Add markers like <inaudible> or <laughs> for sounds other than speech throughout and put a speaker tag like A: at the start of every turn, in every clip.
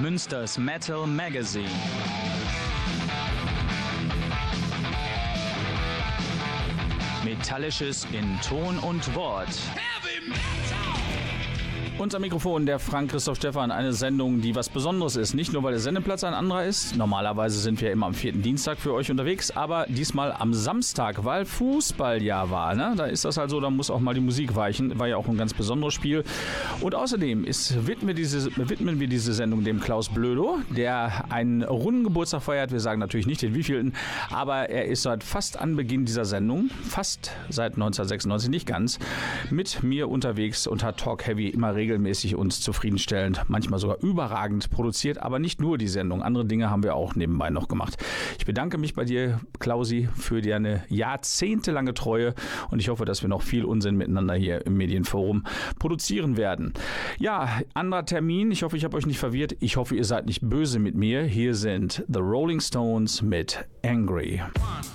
A: Münsters Metal Magazine. Metallisches in Ton und Wort. Unser Mikrofon, der Frank Christoph Stefan, eine Sendung, die was Besonderes ist. Nicht nur, weil der Sendeplatz ein anderer ist. Normalerweise sind wir immer am vierten Dienstag für euch unterwegs, aber diesmal am Samstag, weil Fußballjahr war. Ne? Da ist das halt so, da muss auch mal die Musik weichen. War ja auch ein ganz besonderes Spiel. Und außerdem ist, widmen, wir diese, widmen wir diese Sendung dem Klaus Blödo, der einen runden Geburtstag feiert. Wir sagen natürlich nicht den wievielten, aber er ist seit fast Anbeginn dieser Sendung, fast seit 1996, nicht ganz, mit mir unterwegs und hat Talk Heavy immer regelmäßig regelmäßig uns zufriedenstellend, manchmal sogar überragend produziert, aber nicht nur die Sendung. Andere Dinge haben wir auch nebenbei noch gemacht. Ich bedanke mich bei dir, Klausi, für deine jahrzehntelange Treue und ich hoffe, dass wir noch viel Unsinn miteinander hier im Medienforum produzieren werden. Ja, anderer Termin. Ich hoffe, ich habe euch nicht verwirrt. Ich hoffe, ihr seid nicht böse mit mir. Hier sind The Rolling Stones mit Angry. One.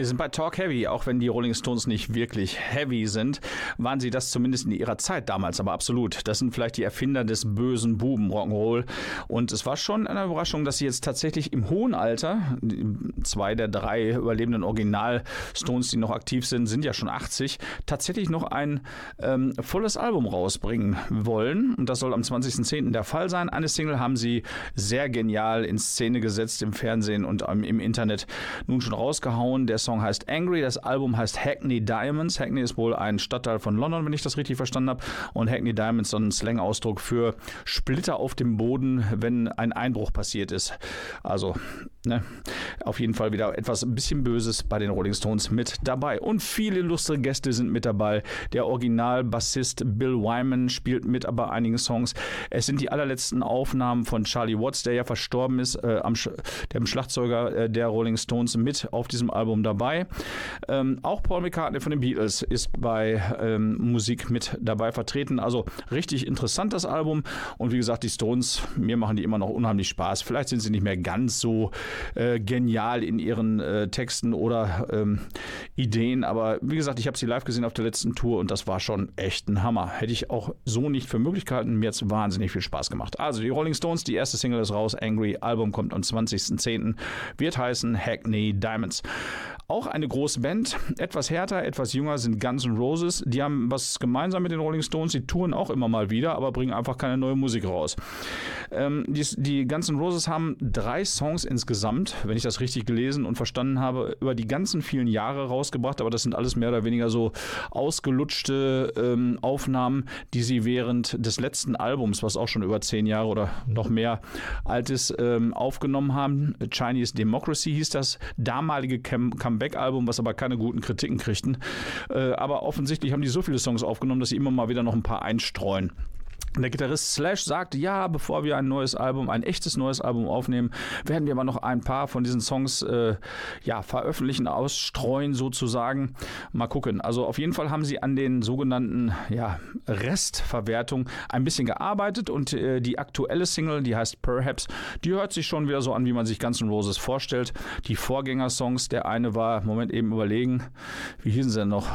A: Wir sind bei Talk Heavy, auch wenn die Rolling Stones nicht wirklich heavy sind, waren sie das zumindest in ihrer Zeit damals, aber absolut. Das sind vielleicht die Erfinder des bösen Buben Rock'n'Roll. Und es war schon eine Überraschung, dass sie jetzt tatsächlich im hohen Alter, zwei der drei überlebenden Original-Stones, die noch aktiv sind, sind ja schon 80, tatsächlich noch ein ähm, volles Album rausbringen wollen. Und das soll am 20.10. der Fall sein. Eine Single haben sie sehr genial in Szene gesetzt im Fernsehen und im Internet nun schon rausgehauen. Der Song heißt Angry, das Album heißt Hackney Diamonds. Hackney ist wohl ein Stadtteil von London, wenn ich das richtig verstanden habe. Und Hackney Diamonds so ein Slang-Ausdruck für Splitter auf dem Boden, wenn ein Einbruch passiert ist. Also, ne, auf jeden Fall wieder etwas ein bisschen Böses bei den Rolling Stones mit dabei. Und viele illustre Gäste sind mit dabei. Der Original-Bassist Bill Wyman spielt mit bei einigen Songs. Es sind die allerletzten Aufnahmen von Charlie Watts, der ja verstorben ist, äh, am, dem Schlagzeuger äh, der Rolling Stones, mit auf diesem Album dabei. Ähm, auch Paul McCartney von den Beatles ist bei ähm, Musik mit dabei vertreten. Also richtig interessant das Album. Und wie gesagt, die Stones, mir machen die immer noch unheimlich Spaß. Vielleicht sind sie nicht mehr ganz so äh, genial in ihren äh, Texten oder ähm, Ideen, aber wie gesagt, ich habe sie live gesehen auf der letzten Tour und das war schon echt ein Hammer. Hätte ich auch so nicht für möglich gehalten. Mir hat es wahnsinnig viel Spaß gemacht. Also die Rolling Stones, die erste Single ist raus, Angry, Album kommt am 20.10. Wird heißen Hackney Diamonds. Auch eine große Band, etwas härter, etwas jünger sind Guns N' Roses. Die haben was gemeinsam mit den Rolling Stones. Die touren auch immer mal wieder, aber bringen einfach keine neue Musik raus. Ähm, die, die Guns N' Roses haben drei Songs insgesamt, wenn ich das richtig gelesen und verstanden habe, über die ganzen vielen Jahre rausgebracht. Aber das sind alles mehr oder weniger so ausgelutschte ähm, Aufnahmen, die sie während des letzten Albums, was auch schon über zehn Jahre oder noch mehr alt ist, ähm, aufgenommen haben. Chinese Democracy hieß das damalige Comeback Comeback-Album, was aber keine guten Kritiken kriegten. Äh, aber offensichtlich haben die so viele Songs aufgenommen, dass sie immer mal wieder noch ein paar einstreuen. Der Gitarrist Slash sagte, ja, bevor wir ein neues Album, ein echtes neues Album aufnehmen, werden wir aber noch ein paar von diesen Songs äh, ja, veröffentlichen, ausstreuen sozusagen. Mal gucken. Also auf jeden Fall haben sie an den sogenannten ja, Restverwertungen ein bisschen gearbeitet und äh, die aktuelle Single, die heißt Perhaps, die hört sich schon wieder so an, wie man sich Guns N' Roses vorstellt. Die Vorgängersongs, der eine war, Moment eben überlegen, wie hießen sie denn noch?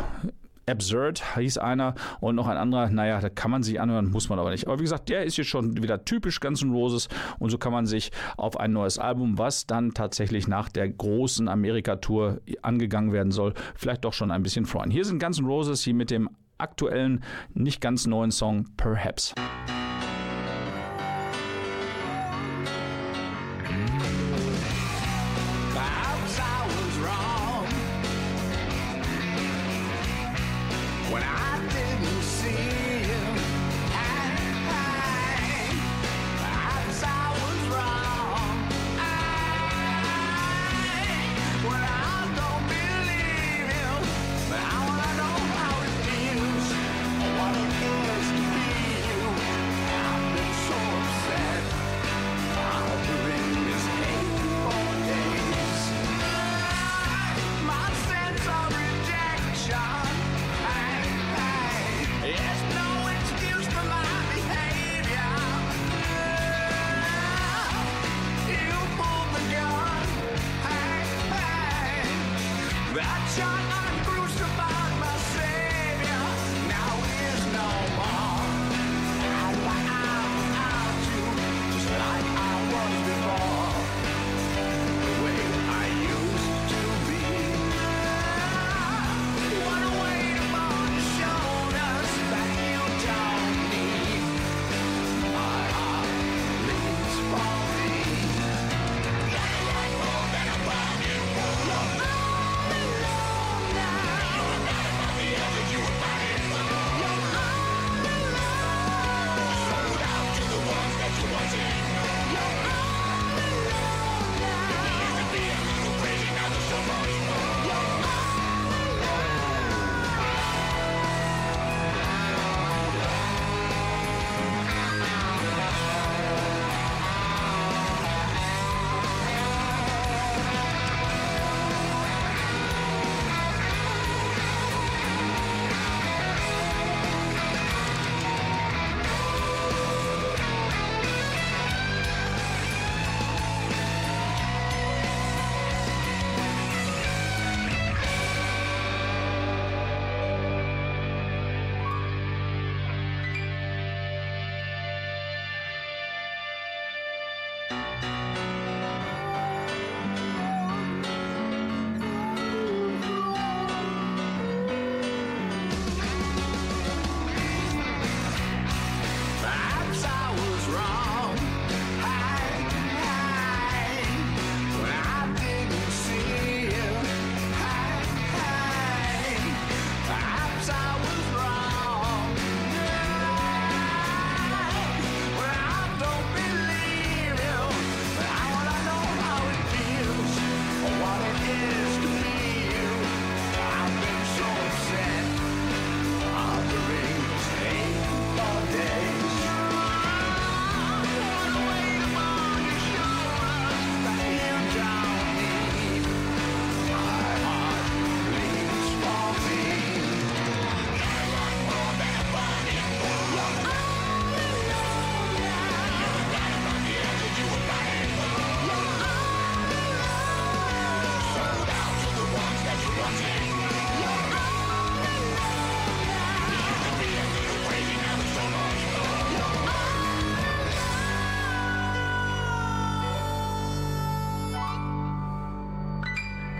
A: Absurd hieß einer und noch ein anderer, naja, da kann man sich anhören, muss man aber nicht. Aber wie gesagt, der ist jetzt schon wieder typisch Guns N' Roses und so kann man sich auf ein neues Album, was dann tatsächlich nach der großen Amerika-Tour angegangen werden soll, vielleicht doch schon ein bisschen freuen. Hier sind Guns N' Roses, hier mit dem aktuellen, nicht ganz neuen Song Perhaps. when I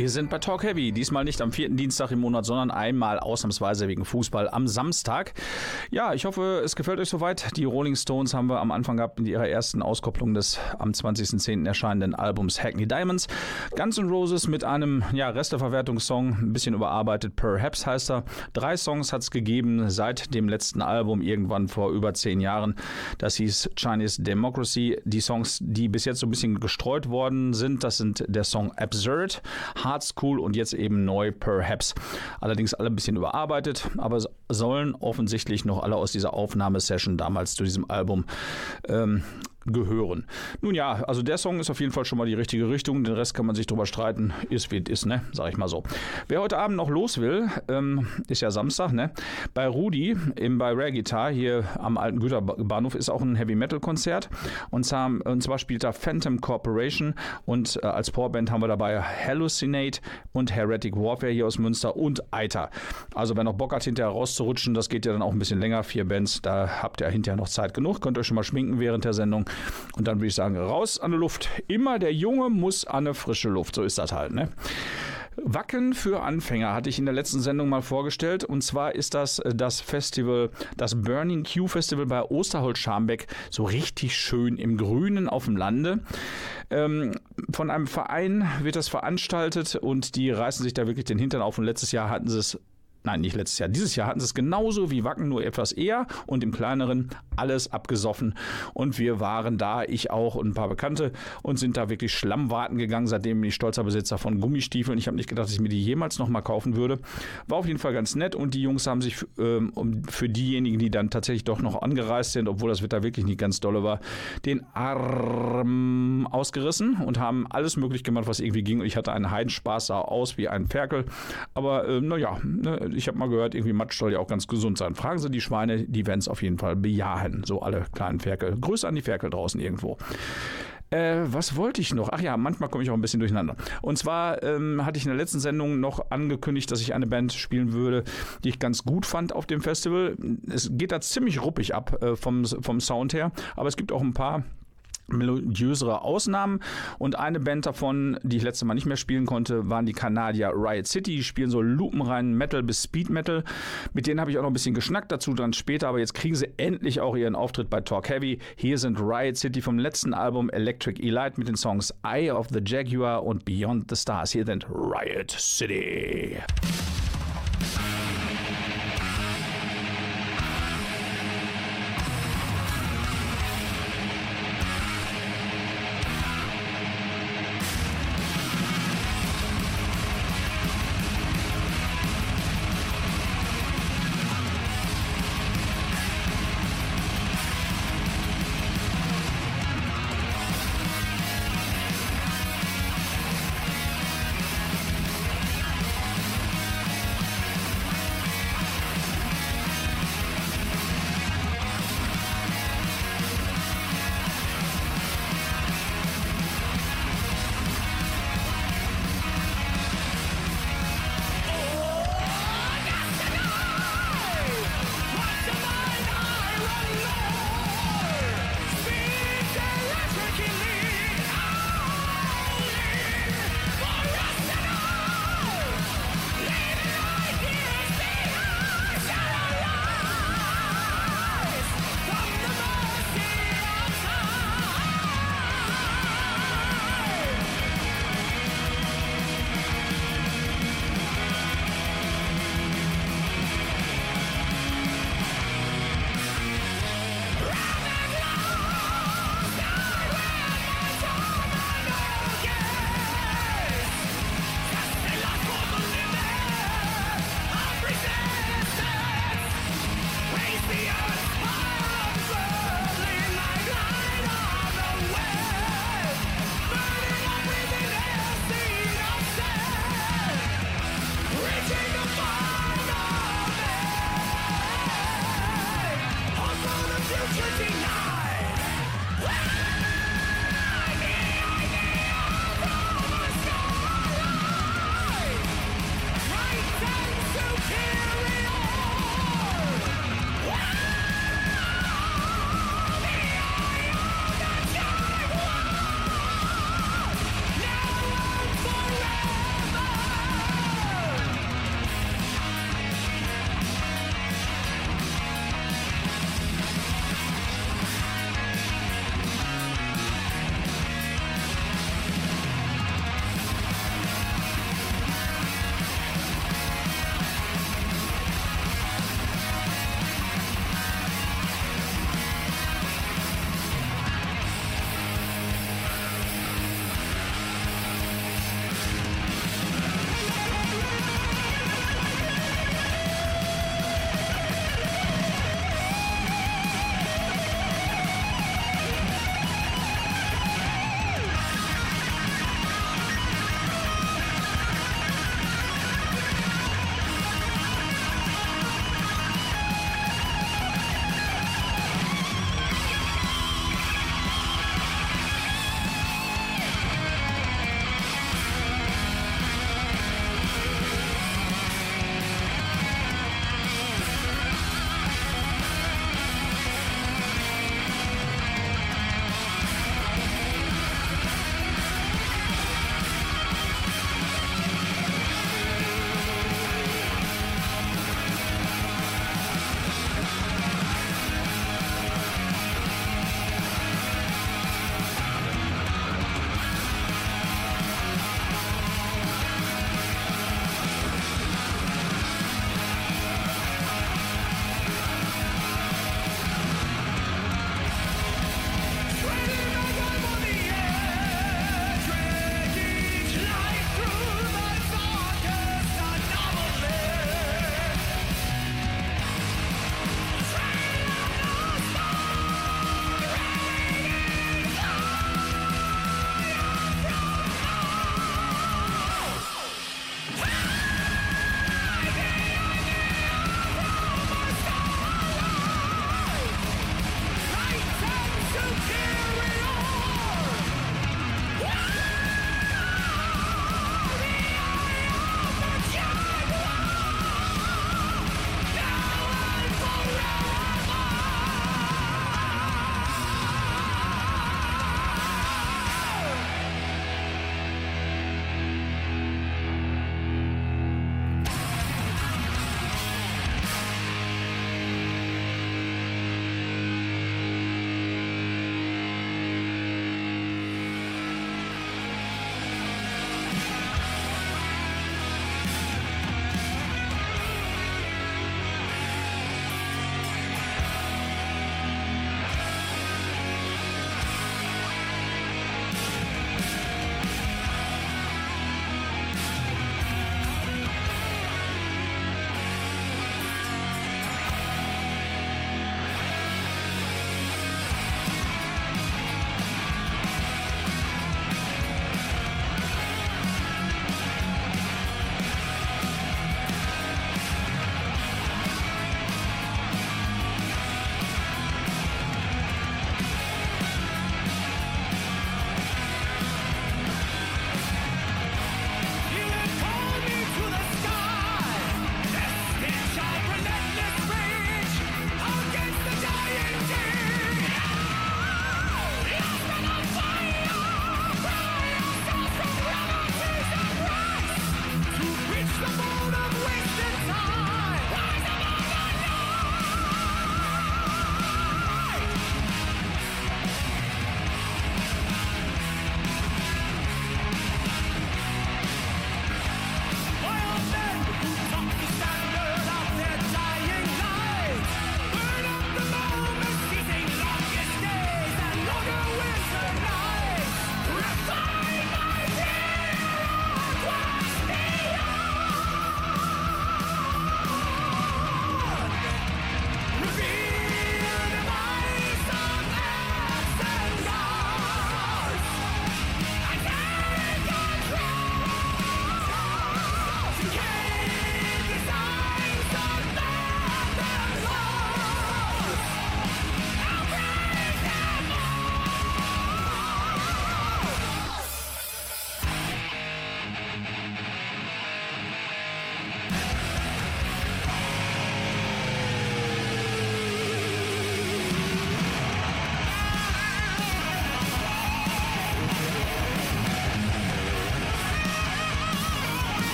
A: Wir sind bei Talk Heavy, diesmal nicht am vierten Dienstag im Monat, sondern einmal ausnahmsweise wegen Fußball am Samstag. Ja, ich hoffe, es gefällt euch soweit. Die Rolling Stones haben wir am Anfang gehabt in ihrer ersten Auskopplung des am 20.10. erscheinenden Albums Hackney Diamonds. Guns N' Roses mit einem ja, Resteverwertungssong, ein bisschen überarbeitet, Perhaps heißt er. Drei Songs hat es gegeben seit dem letzten Album, irgendwann vor über zehn Jahren. Das hieß Chinese Democracy. Die Songs, die bis jetzt so ein bisschen gestreut worden sind, das sind der Song Absurd, Hard School und jetzt eben neu Perhaps. Allerdings alle ein bisschen überarbeitet, aber sollen offensichtlich noch alle aus dieser Aufnahmesession damals zu diesem Album ähm, gehören. Nun ja, also der Song ist auf jeden Fall schon mal die richtige Richtung. Den Rest kann man sich drüber streiten. Ist wie es ist, ne? Sag ich mal so. Wer heute Abend noch los will, ähm, ist ja Samstag, ne? Bei Rudi im, bei Rare Guitar hier am alten Güterbahnhof ist auch ein Heavy Metal Konzert. Und zwar, und zwar spielt da Phantom Corporation und äh, als Vorband haben wir dabei Hallucinate und Heretic Warfare hier aus Münster und Eiter. Also wer noch Bock hat, hinterher rauszurutschen, das geht ja dann auch ein bisschen länger. Vier Bands, da habt ihr hinterher noch Zeit genug. Könnt euch schon mal schminken während der Sendung. Und dann würde ich sagen, raus an die Luft. Immer der Junge muss an eine frische Luft. So ist das halt, ne? Wacken für Anfänger hatte ich in der letzten Sendung mal vorgestellt. Und zwar ist das äh, das Festival, das Burning Q Festival bei Osterholz-Scharmbeck, so richtig schön im Grünen auf dem Lande. Ähm, von einem Verein wird das veranstaltet und die reißen sich da wirklich den Hintern auf. Und letztes Jahr hatten sie es nein, nicht letztes Jahr, dieses Jahr hatten sie es genauso wie Wacken, nur etwas eher und im kleineren alles abgesoffen. Und wir waren da, ich auch und ein paar Bekannte und sind da wirklich Schlammwarten gegangen. Seitdem bin ich stolzer Besitzer von Gummistiefeln. Ich habe nicht gedacht, dass ich mir die jemals nochmal kaufen würde. War auf jeden Fall ganz nett und die Jungs haben sich ähm, für diejenigen, die dann tatsächlich doch noch angereist sind, obwohl das Wetter wirklich nicht ganz dolle war, den Arm ausgerissen und haben alles möglich gemacht, was irgendwie ging. Und ich hatte einen Heidenspaß, sah aus wie ein Ferkel. Aber äh, naja, ne, ich habe mal gehört, irgendwie Matsch soll ja auch ganz gesund sein. Fragen Sie die Schweine, die werden es auf jeden Fall bejahen. So alle kleinen Ferkel. Grüße an die Ferkel draußen irgendwo. Äh, was wollte ich noch? Ach ja, manchmal komme ich auch ein bisschen durcheinander. Und zwar ähm, hatte ich in der letzten Sendung noch angekündigt, dass ich eine Band spielen würde, die ich ganz gut fand auf dem Festival. Es geht da ziemlich ruppig ab äh, vom, vom Sound her, aber es gibt auch ein paar melodiösere Ausnahmen. Und eine Band davon, die ich letztes Mal nicht mehr spielen konnte, waren die Kanadier Riot City. Die spielen so lupenreinen Metal bis Speed Metal. Mit denen habe ich auch noch ein bisschen geschnackt, dazu dann später. Aber jetzt kriegen sie endlich auch ihren Auftritt bei Talk Heavy. Hier sind Riot City vom letzten Album Electric Elite mit den Songs Eye of the Jaguar und Beyond the Stars. Hier sind Riot City.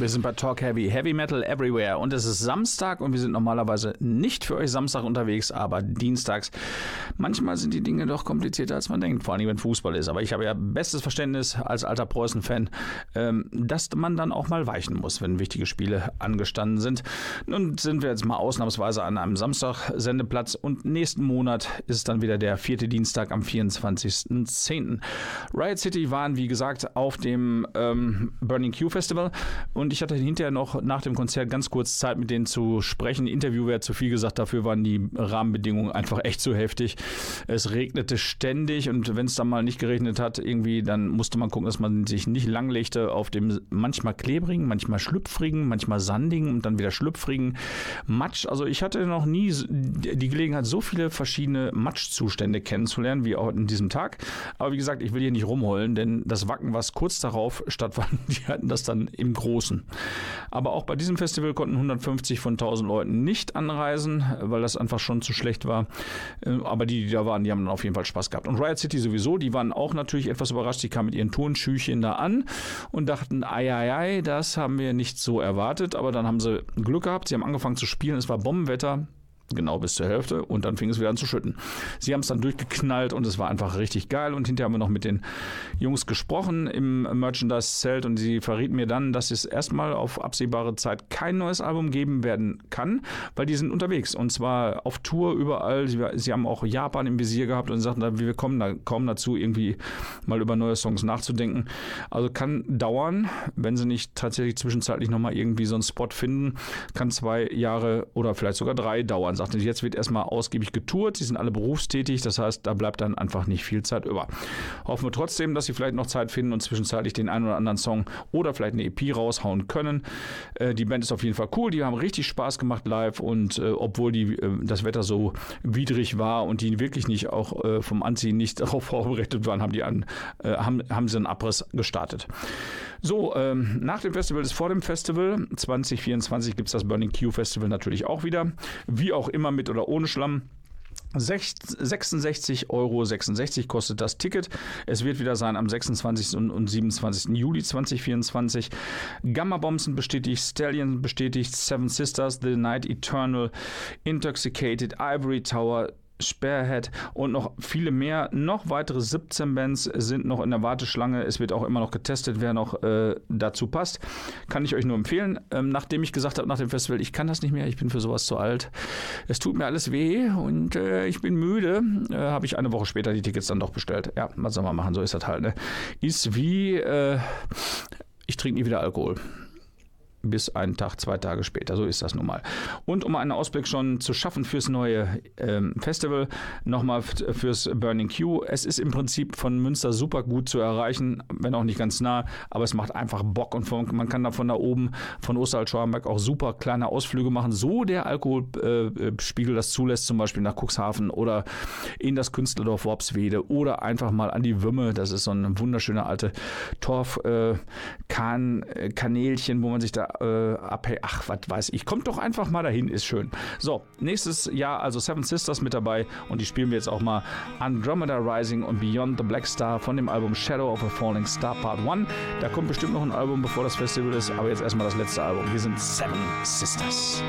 A: Wir sind bei Talk Heavy, Heavy Metal Everywhere und es ist Samstag und wir sind normalerweise nicht für euch Samstag unterwegs, aber dienstags. Manchmal sind die Dinge doch komplizierter als man denkt, vor allem wenn Fußball ist. Aber ich habe ja bestes Verständnis als alter Preußen-Fan, ähm, dass man dann auch mal weichen muss, wenn wichtige Spiele angestanden sind. Nun sind wir jetzt mal ausnahmsweise an einem Samstag-Sendeplatz und nächsten Monat ist dann wieder der vierte Dienstag am 24.10. Riot City waren, wie gesagt, auf dem ähm, Burning Q Festival und und ich hatte hinterher noch nach dem Konzert ganz kurz Zeit, mit denen zu sprechen. Interview wäre zu viel gesagt, dafür waren die Rahmenbedingungen einfach echt zu heftig. Es regnete ständig und wenn es dann mal nicht geregnet hat, irgendwie, dann musste man gucken, dass man sich nicht langlegte auf dem manchmal klebrigen, manchmal schlüpfrigen, manchmal sandigen und dann wieder schlüpfrigen Matsch. Also ich hatte noch nie die Gelegenheit, so viele verschiedene Matschzustände kennenzulernen, wie auch in diesem Tag. Aber wie gesagt, ich will hier nicht rumheulen, denn das Wacken, was kurz darauf stattfand, <laughs> die hatten das dann im Großen. Aber auch bei diesem Festival konnten 150 von 1000 Leuten nicht anreisen, weil das einfach schon zu schlecht war. Äh, aber die, die da waren, die haben dann auf jeden Fall Spaß gehabt. Und Riot City sowieso, die waren auch natürlich etwas überrascht. Die kamen mit ihren Turnschüchen da an und dachten, ei, ei, ei, das haben wir nicht so erwartet. Aber dann haben sie Glück gehabt. Sie haben angefangen zu spielen. Es war Bombenwetter genau bis zur Hälfte und dann fing es wieder an zu schütten. Sie haben es dann durchgeknallt und es war einfach richtig geil und hinterher haben wir noch mit den Jungs gesprochen im Merchandise-Zelt und sie verrieten mir dann, dass es erstmal auf absehbare Zeit kein neues Album geben werden kann, weil die sind unterwegs und zwar auf Tour überall. Sie, sie haben auch Japan im Visier gehabt und sagten, wir kommen da kaum dazu, irgendwie mal über neue Songs nachzudenken. Also kann dauern, wenn sie nicht tatsächlich zwischenzeitlich nochmal irgendwie so einen Spot finden, kann zwei Jahre oder vielleicht sogar drei dauern sagte, jetzt wird erstmal ausgiebig getourt, sie sind alle berufstätig, das heißt, da bleibt dann einfach nicht viel Zeit über. Hoffen wir trotzdem, dass sie vielleicht noch Zeit finden und zwischenzeitlich den einen oder anderen Song oder vielleicht eine EP raushauen können. Äh, die Band ist auf jeden Fall cool, die haben richtig Spaß gemacht live und äh, obwohl die, äh, das Wetter so widrig war und die wirklich nicht auch äh, vom Anziehen nicht <laughs> darauf vorbereitet waren, haben, die an, äh, haben, haben sie einen Abriss gestartet. So, ähm, nach dem Festival ist vor dem Festival. 2024 gibt es das Burning Q Festival natürlich auch wieder. Wie auch immer mit oder ohne Schlamm. 66,66 Euro kostet das Ticket. Es wird wieder sein am 26. und 27. Juli 2024. Gamma Bombs sind bestätigt, Stallion bestätigt, Seven Sisters, The Night Eternal, Intoxicated, Ivory Tower, Spearhead und noch viele mehr. Noch weitere 17 Bands sind noch in der Warteschlange. Es wird auch immer noch getestet, wer noch äh, dazu passt. Kann ich euch nur empfehlen. Ähm, nachdem ich gesagt habe nach dem Festival, ich kann das nicht mehr, ich bin für sowas zu alt. Es tut mir alles weh und äh, ich bin müde, äh, habe ich eine Woche später die Tickets dann doch bestellt. Ja, was soll man machen, so ist das halt. Ne? Ist wie, äh, ich trinke nie wieder Alkohol bis einen Tag, zwei Tage später. So ist das nun mal. Und um einen Ausblick schon zu schaffen fürs neue ähm, Festival, nochmal fürs Burning Q. Es ist im Prinzip von Münster super gut zu erreichen, wenn auch nicht ganz nah, aber es macht einfach Bock und von, man kann da von da oben, von Osterhalt-Schwarenberg auch super kleine Ausflüge machen, so der Alkoholspiegel äh, das zulässt, zum Beispiel nach Cuxhaven oder in das Künstlerdorf Worpswede oder einfach mal an die Wümme. Das ist so ein wunderschöner alte Torf-Kanälchen, äh, wo man sich da äh, abhängt. Ach, was weiß ich. Kommt doch einfach mal dahin, ist schön. So, nächstes Jahr also Seven Sisters mit dabei und die spielen wir jetzt auch mal Andromeda Rising und Beyond the Black Star von dem Album Shadow of a Falling Star Part 1. Da kommt bestimmt noch ein Album, bevor das Festival ist, aber jetzt erstmal das letzte Album. Wir sind Seven Sisters.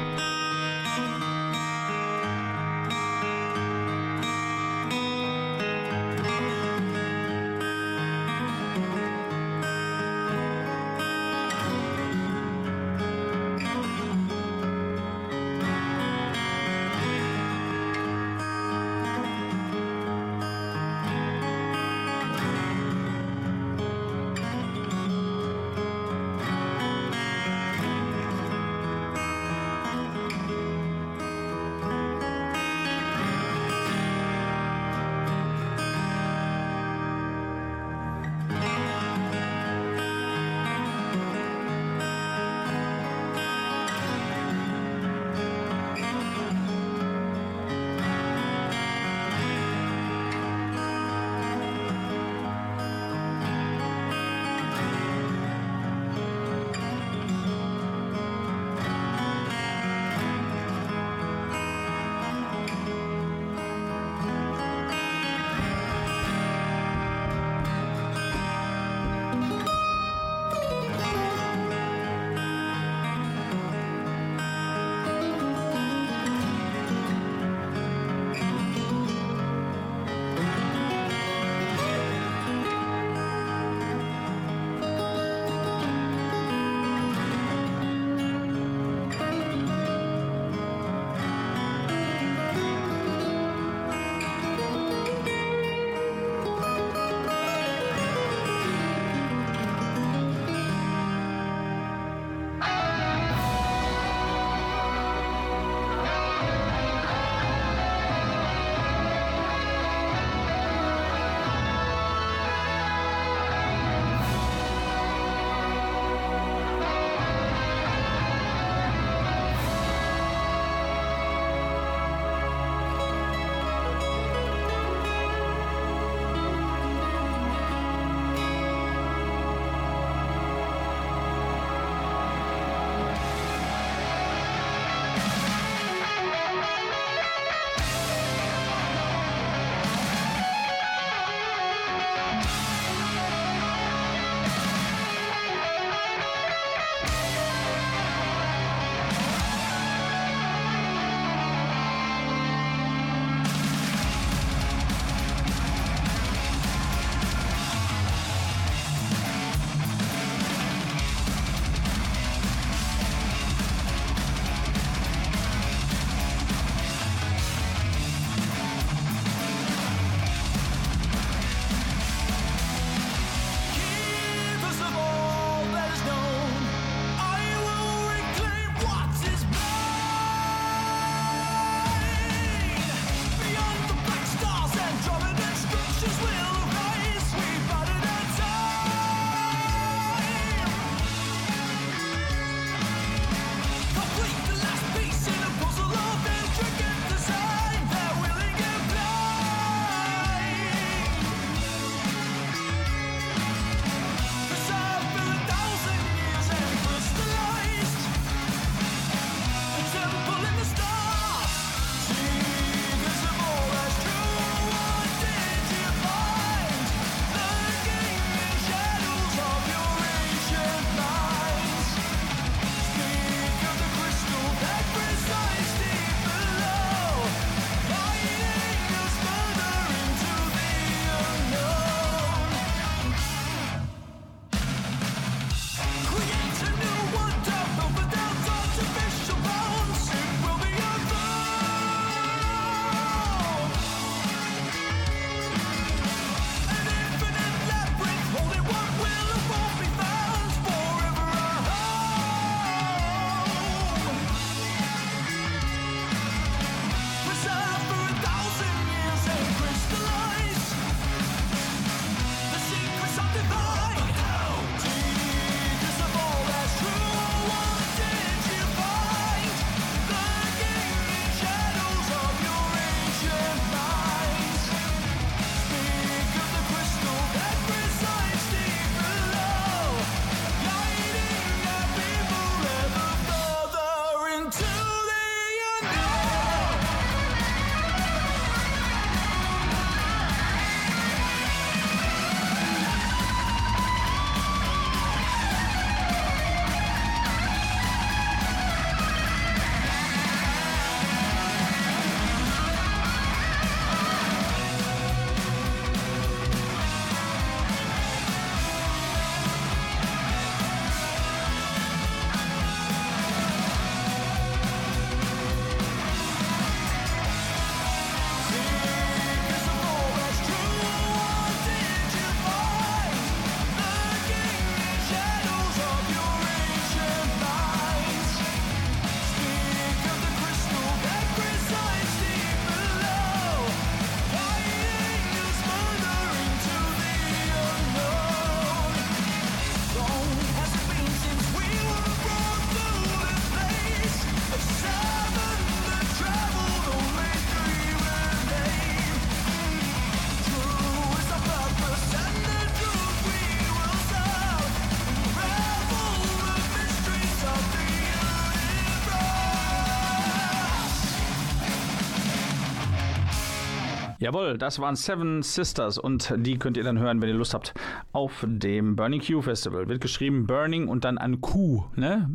A: Jawohl, das waren Seven Sisters und die könnt ihr dann hören, wenn ihr Lust habt, auf dem Burning Q Festival. Wird geschrieben Burning und dann ein Q, ne?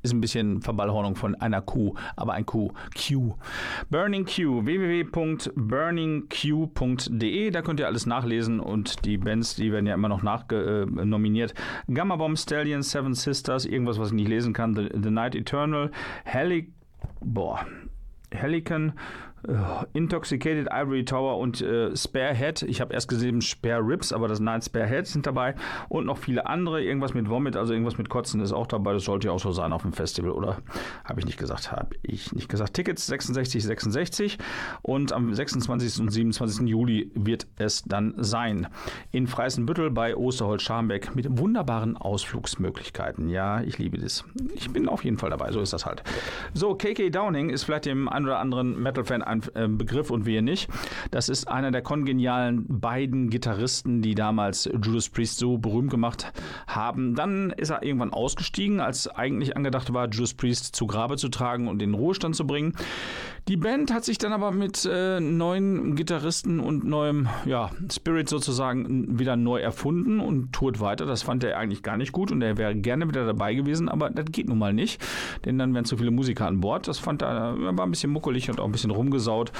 A: ist ein bisschen Verballhornung von einer Kuh, aber ein Q. Q. Burning Q, www.burningq.de, da könnt ihr alles nachlesen und die Bands, die werden ja immer noch nachnominiert. Äh, Gamma Bomb Stallion, Seven Sisters, irgendwas, was ich nicht lesen kann, The, The Night Eternal, Helic, boah, Helican, äh, Intoxicated Ivory Tower und äh, Spare Head. Ich habe erst gesehen Spare Ribs, aber das Nein Spare Head sind dabei. Und noch viele andere. Irgendwas mit Vomit, also irgendwas mit Kotzen ist auch dabei. Das sollte ja auch so sein auf dem Festival, oder? Habe ich nicht gesagt. Habe ich nicht gesagt. Tickets 66, 66. Und am 26. und 27. Juli wird es dann sein. In Freißenbüttel bei Osterholz-Scharmbeck mit wunderbaren Ausflugsmöglichkeiten. Ja, ich liebe das. Ich bin auf jeden Fall dabei. So ist das halt. So, KK Downing ist vielleicht dem einen oder anderen Metal-Fan ein äh, Begriff und wir nicht. Das ist einer der kongenialen beiden Gitarristen, die damals Judas Priest so berühmt gemacht haben. Dann ist er irgendwann ausgestiegen, als eigentlich angedacht war, Judas Priest zu Grabe zu tragen und in den Ruhestand zu bringen. Die Band hat sich dann aber mit äh, neuen Gitarristen und neuem ja, Spirit sozusagen wieder neu erfunden und tourt weiter. Das fand er eigentlich gar nicht gut und er wäre gerne wieder dabei gewesen, aber das geht nun mal nicht, denn dann wären zu viele Musiker an Bord. Das fand er, er war ein bisschen muckelig und auch ein bisschen rumgesaut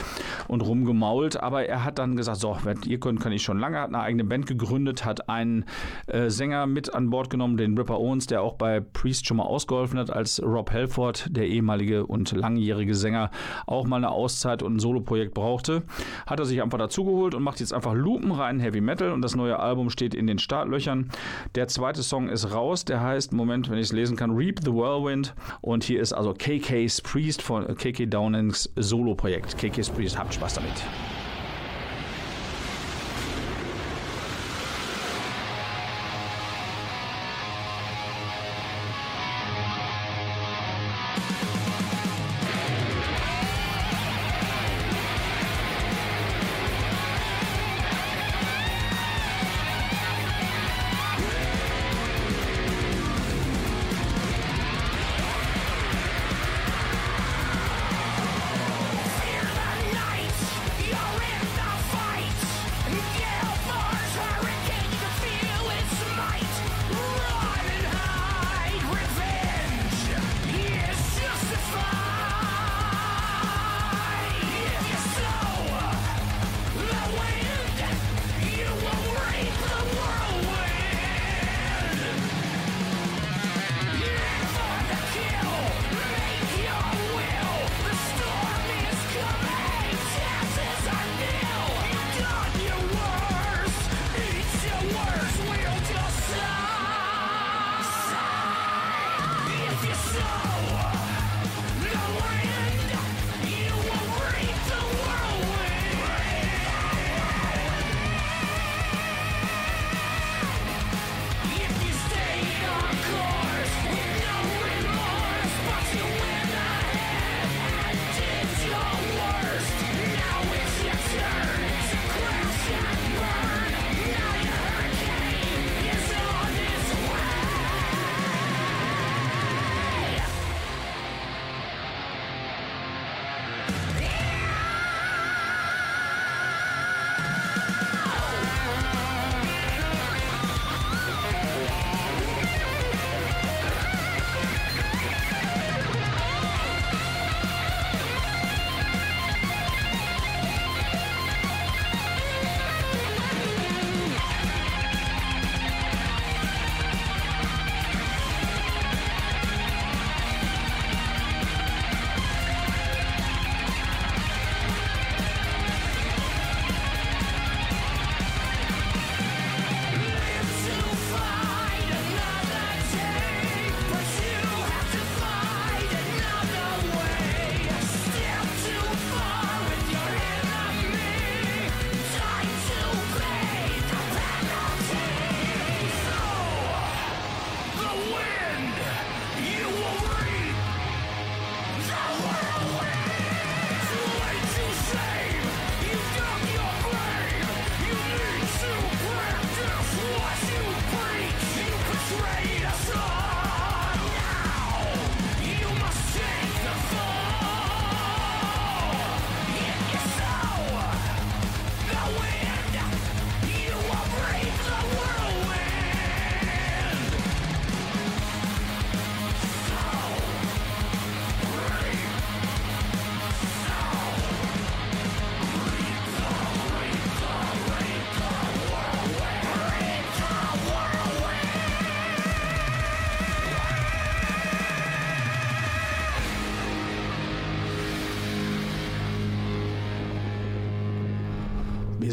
A: und rumgemault, aber er hat dann gesagt, so, wenn ihr könnt, kann ich schon lange, hat eine eigene Band gegründet, hat einen äh, Sänger mit an Bord genommen, den Ripper Owens, der auch bei Priest schon mal ausgeholfen hat, als Rob Halford, der ehemalige und langjährige Sänger, auch auch mal eine Auszeit und ein Soloprojekt brauchte, hat er sich einfach dazugeholt und macht jetzt einfach lupenrein Heavy Metal und das neue Album steht in den Startlöchern. Der zweite Song ist raus, der heißt, Moment, wenn ich es lesen kann, Reap the Whirlwind und hier ist also KK's Priest von KK Downings Soloprojekt. KK's Priest, habt Spaß damit.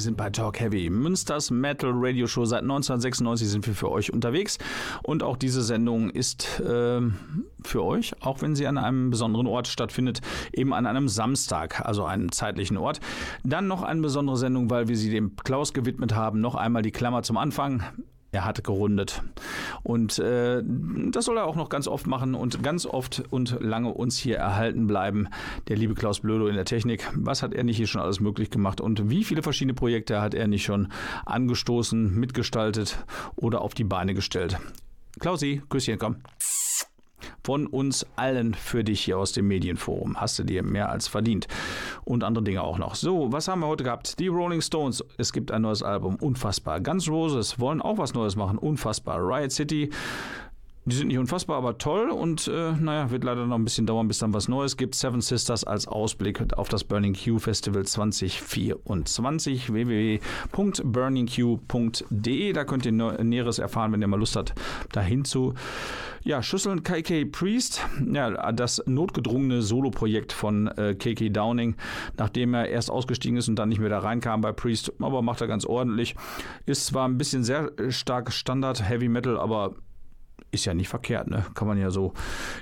A: Sind bei Talk Heavy. Münsters Metal Radio Show. Seit 1996 sind wir für euch unterwegs. Und auch diese Sendung ist äh, für euch, auch wenn sie an einem besonderen Ort stattfindet, eben an einem Samstag, also einem zeitlichen Ort. Dann noch eine besondere Sendung, weil wir sie dem Klaus gewidmet haben. Noch einmal die Klammer zum Anfang. Er hat gerundet. Und äh, das soll er auch noch ganz oft machen und ganz oft und lange uns hier erhalten bleiben. Der liebe Klaus Blödo in der Technik. Was hat er nicht hier schon alles möglich gemacht und wie viele verschiedene Projekte hat er nicht schon angestoßen, mitgestaltet oder auf die Beine gestellt? Klausi, Küsschen, komm von uns allen für dich hier aus dem Medienforum. Hast du dir mehr als verdient. Und andere Dinge auch noch. So, was haben wir heute gehabt? Die Rolling Stones. Es gibt ein neues Album. Unfassbar. Guns Roses wollen auch was Neues machen. Unfassbar. Riot City die sind nicht unfassbar, aber toll und äh, naja, wird leider noch ein bisschen dauern, bis dann was Neues gibt. Seven Sisters als Ausblick auf das Burning Q Festival 2024 www.burningq.de. Da könnt ihr Näheres erfahren, wenn ihr mal Lust habt, dahin zu ja, Schüsseln KK Priest, ja, das notgedrungene Soloprojekt von äh, KK Downing, nachdem er erst ausgestiegen ist und dann nicht mehr da reinkam bei Priest, aber macht er ganz ordentlich. Ist zwar ein bisschen sehr stark Standard Heavy Metal, aber ist ja nicht verkehrt, ne? Kann man ja so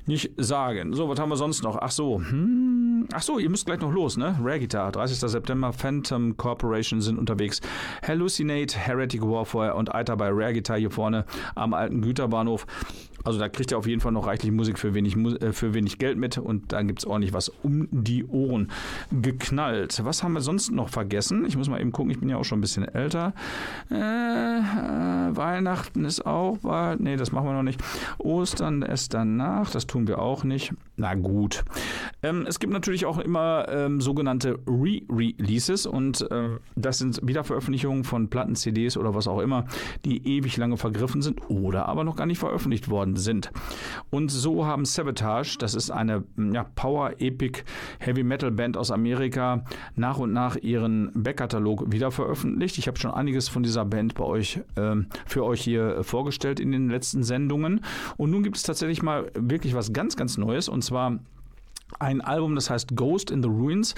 A: nicht sagen. So, was haben wir sonst noch? Ach so, hm, ach so, ihr müsst gleich noch los, ne? Rare Guitar, 30. September, Phantom Corporation sind unterwegs. Hallucinate, Heretic Warfare und Alter bei Rare Guitar hier vorne am alten Güterbahnhof. Also da kriegt ihr auf jeden Fall noch reichlich Musik für wenig, äh, für wenig Geld mit und dann gibt es ordentlich was um die Ohren geknallt. Was haben wir sonst noch vergessen? Ich muss mal eben gucken, ich bin ja auch schon ein bisschen älter. Äh, äh, Weihnachten ist auch bald. Nee, das machen wir noch nicht. Ostern ist danach, das tun wir auch nicht. Na gut. Ähm, es gibt natürlich auch immer ähm, sogenannte Re-Releases und äh, das sind Wiederveröffentlichungen von Platten, CDs oder was auch immer, die ewig lange vergriffen sind oder aber noch gar nicht veröffentlicht worden sind. Und so haben Sabotage, das ist eine ja, Power-Epic Heavy Metal Band aus Amerika, nach und nach ihren Backkatalog wiederveröffentlicht. Ich habe schon einiges von dieser Band bei euch äh, für euch hier vorgestellt in den letzten Sendungen. Und nun gibt es tatsächlich mal wirklich was ganz, ganz Neues und zwar ein Album, das heißt Ghost in the Ruins.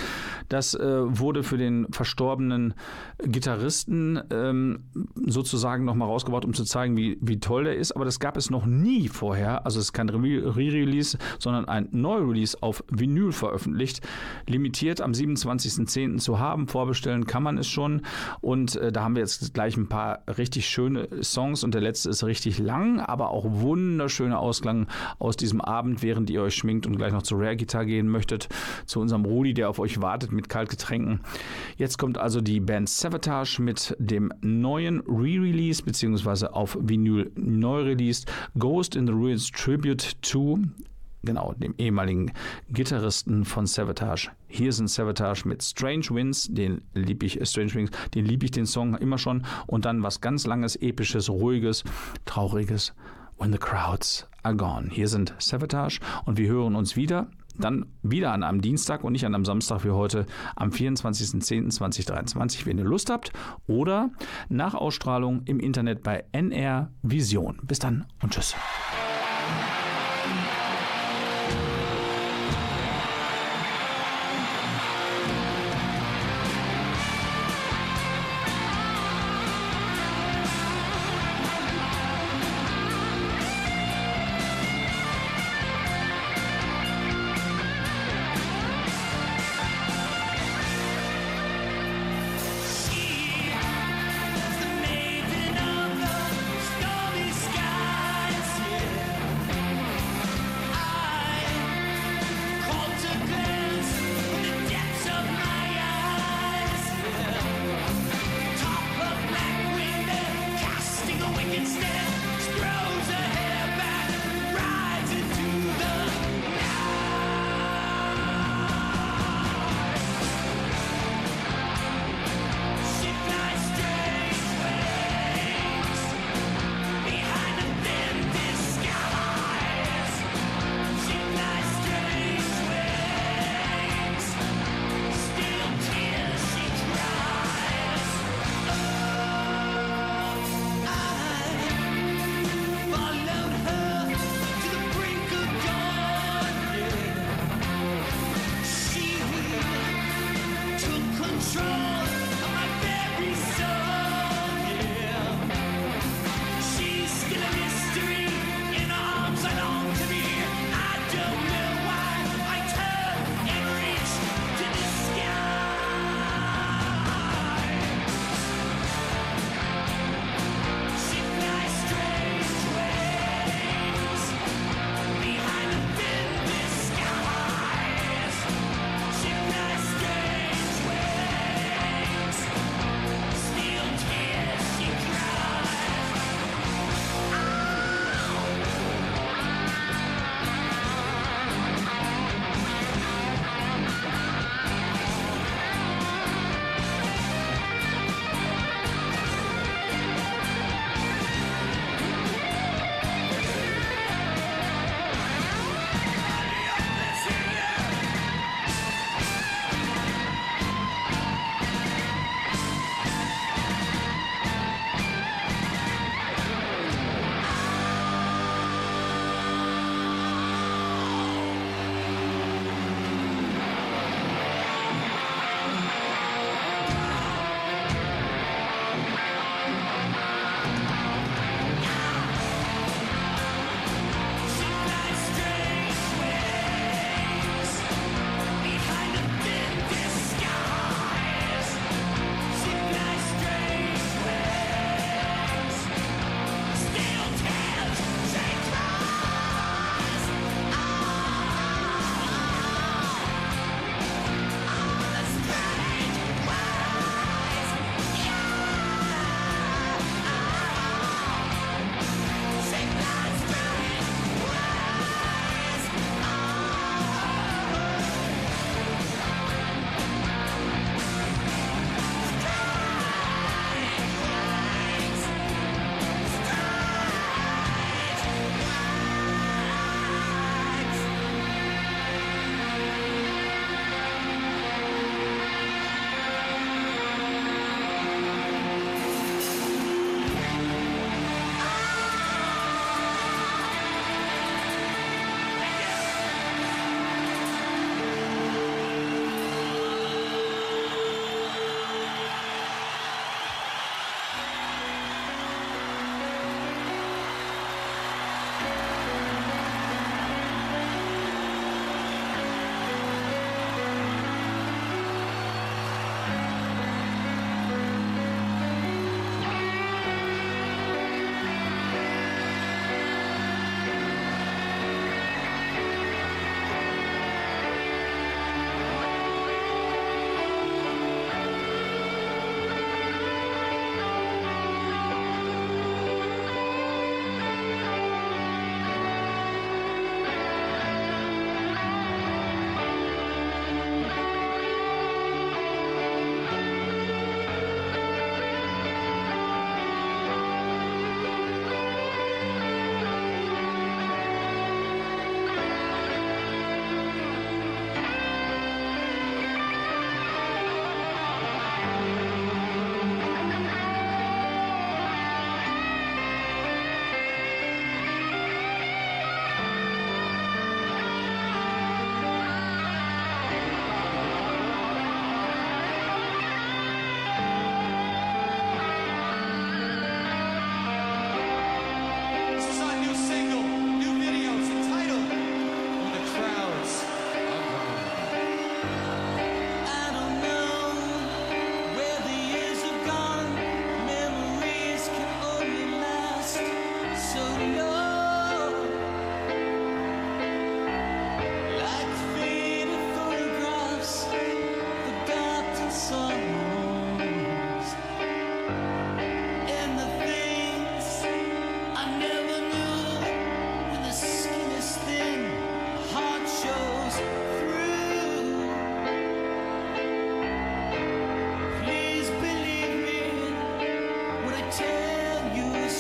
A: Das äh, wurde für den verstorbenen Gitarristen ähm, sozusagen nochmal rausgebaut, um zu zeigen, wie, wie toll der ist. Aber das gab es noch nie vorher. Also es ist kein Re-Release, sondern ein Neu-Release auf Vinyl veröffentlicht. Limitiert am 27.10. zu haben. Vorbestellen kann man es schon. Und äh, da haben wir jetzt gleich ein paar richtig schöne Songs. Und der letzte ist richtig lang, aber auch wunderschöner Ausklang aus diesem Abend, während ihr euch schminkt und gleich noch zu Rare Guitar gehen möchtet, zu unserem Rudi, der auf euch wartet mit Kaltgetränken. Jetzt kommt also die Band Savatage mit dem neuen Re-Release beziehungsweise auf Vinyl neu released Ghost in the Ruins Tribute to genau, dem ehemaligen Gitarristen von Savatage. Hier sind Savatage mit Strange Winds, den lieb ich, äh, Strange Wings, den lieb ich den Song immer schon. Und dann was ganz langes, episches, ruhiges, trauriges. When the crowds are gone. Hier sind Savatage und wir hören uns wieder dann wieder an einem Dienstag und nicht an einem Samstag wie heute am 24.10.2023, wenn ihr Lust habt. Oder nach Ausstrahlung im Internet bei NR Vision. Bis dann und tschüss.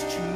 B: To see.